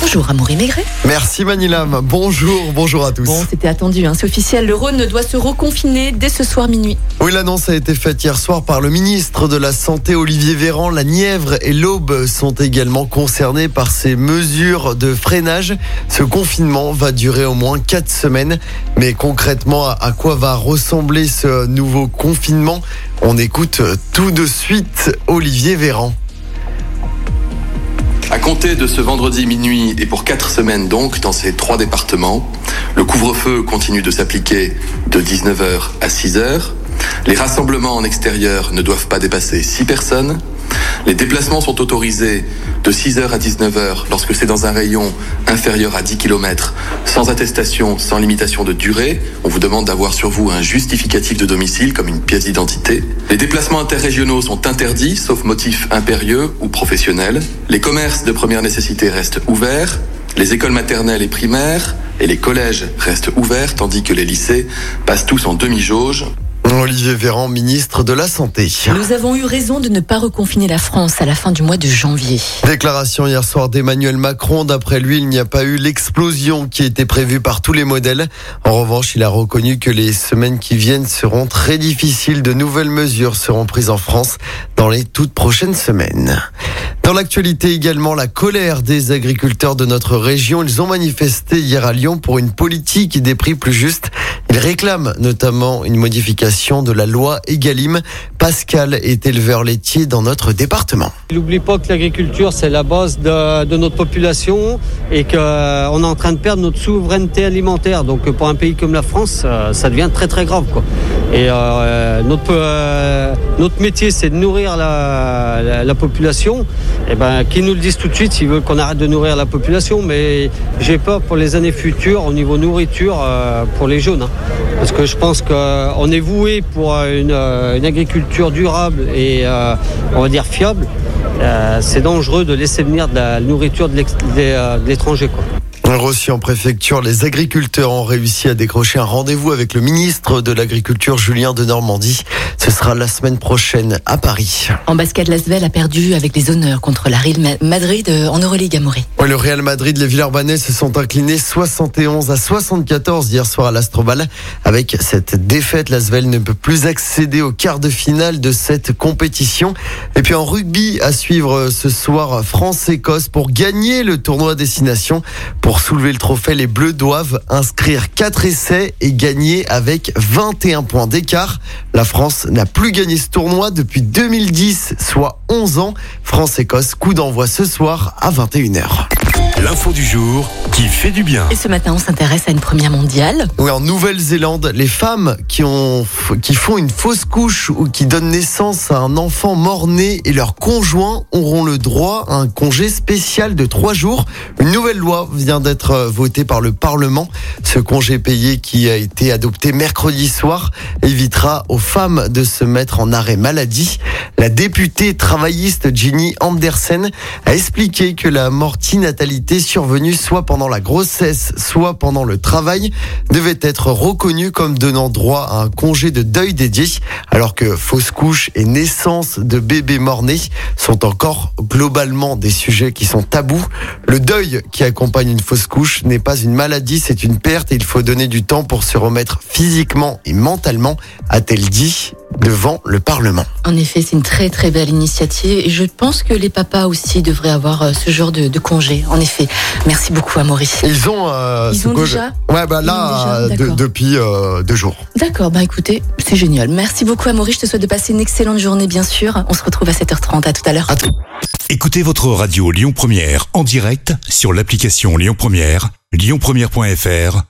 Bonjour Amaury Maigret. Merci Manilam, bonjour, bonjour à tous. Bon, c'était attendu, hein, c'est officiel. Le Rhône doit se reconfiner dès ce soir minuit. Oui, l'annonce a été faite hier soir par le ministre de la Santé Olivier Véran. La Nièvre et l'Aube sont également concernés par ces mesures de freinage. Ce confinement va durer au moins 4 semaines. Mais concrètement, à quoi va ressembler ce nouveau confinement? On écoute tout de suite Olivier Véran. À compter de ce vendredi minuit et pour quatre semaines donc dans ces trois départements, le couvre-feu continue de s'appliquer de 19h à 6h. Les rassemblements en extérieur ne doivent pas dépasser 6 personnes. Les déplacements sont autorisés de 6h à 19h lorsque c'est dans un rayon inférieur à 10 km, sans attestation, sans limitation de durée. On vous demande d'avoir sur vous un justificatif de domicile comme une pièce d'identité. Les déplacements interrégionaux sont interdits, sauf motif impérieux ou professionnel. Les commerces de première nécessité restent ouverts. Les écoles maternelles et primaires et les collèges restent ouverts, tandis que les lycées passent tous en demi-jauge. Olivier Véran, ministre de la Santé. Nous avons eu raison de ne pas reconfiner la France à la fin du mois de janvier. Déclaration hier soir d'Emmanuel Macron. D'après lui, il n'y a pas eu l'explosion qui était prévue par tous les modèles. En revanche, il a reconnu que les semaines qui viennent seront très difficiles. De nouvelles mesures seront prises en France dans les toutes prochaines semaines. Dans l'actualité également, la colère des agriculteurs de notre région. Ils ont manifesté hier à Lyon pour une politique des prix plus justes. Ils réclament notamment une modification de la loi Egalim. Pascal est éleveur laitier dans notre département. N'oublie pas que l'agriculture, c'est la base de, notre population et qu'on est en train de perdre notre souveraineté alimentaire. Donc pour un pays comme la France, ça devient très très grave. Quoi. Et euh, notre, euh, notre métier, c'est de nourrir la, la, la population. Et ben, qu'ils nous le disent tout de suite s'ils veulent qu'on arrête de nourrir la population. Mais j'ai peur pour les années futures au niveau nourriture euh, pour les jeunes. Hein. Parce que je pense qu'on est voué pour une, une agriculture durable et euh, on va dire fiable. Euh, c'est dangereux de laisser venir de la nourriture de l'étranger. Reçu en préfecture, les agriculteurs ont réussi à décrocher un rendez-vous avec le ministre de l'Agriculture, Julien de Normandie. Ce sera la semaine prochaine à Paris. En basket, Lasvel a perdu avec les honneurs contre la Real Madrid en Euroleague Amoré. Ouais, le Real Madrid, les Villeurbanais se sont inclinés 71 à 74 hier soir à l'Astrobal. Avec cette défaite, Lasvel ne peut plus accéder au quart de finale de cette compétition. Et puis en rugby, à suivre ce soir France-Écosse pour gagner le tournoi destination. Pour soulever le trophée, les Bleus doivent inscrire 4 essais et gagner avec 21 points d'écart. La France n'a plus gagné ce tournoi depuis 2010, soit 11 ans. France-Écosse, coup d'envoi ce soir à 21h. L'info du jour qui fait du bien. Et ce matin, on s'intéresse à une première mondiale. Oui, en Nouvelle-Zélande, les femmes qui, ont, qui font une fausse couche ou qui donnent naissance à un enfant mort-né et leurs conjoints auront le droit à un congé spécial de trois jours. Une nouvelle loi vient d'être votée par le Parlement. Ce congé payé qui a été adopté mercredi soir évitera aux femmes de se mettre en arrêt maladie. La députée travailliste Ginny Andersen a expliqué que la mortinatalité survenue soit pendant la grossesse, soit pendant le travail, devait être reconnue comme donnant droit à un congé de deuil dédié, alors que fausse couche et naissance de bébés mort-nés sont encore globalement des sujets qui sont tabous. Le deuil qui accompagne une fausse couche n'est pas une maladie, c'est une perte et il faut donner du temps pour se remettre physiquement et mentalement, a-t-elle dit devant le Parlement. En effet, c'est une très très belle initiative et je pense que les papas aussi devraient avoir ce genre de, de congé. En effet, merci beaucoup à Maurice. Ils ont, euh, Ils ont déjà Ouais, bah là, déjà de, depuis euh, deux jours. D'accord, bah écoutez, c'est génial. Merci beaucoup à Maurice, je te souhaite de passer une excellente journée bien sûr. On se retrouve à 7h30, à tout à l'heure. À tout. Écoutez votre radio Lyon Première en direct sur l'application Lyon Première, lyonpremière.fr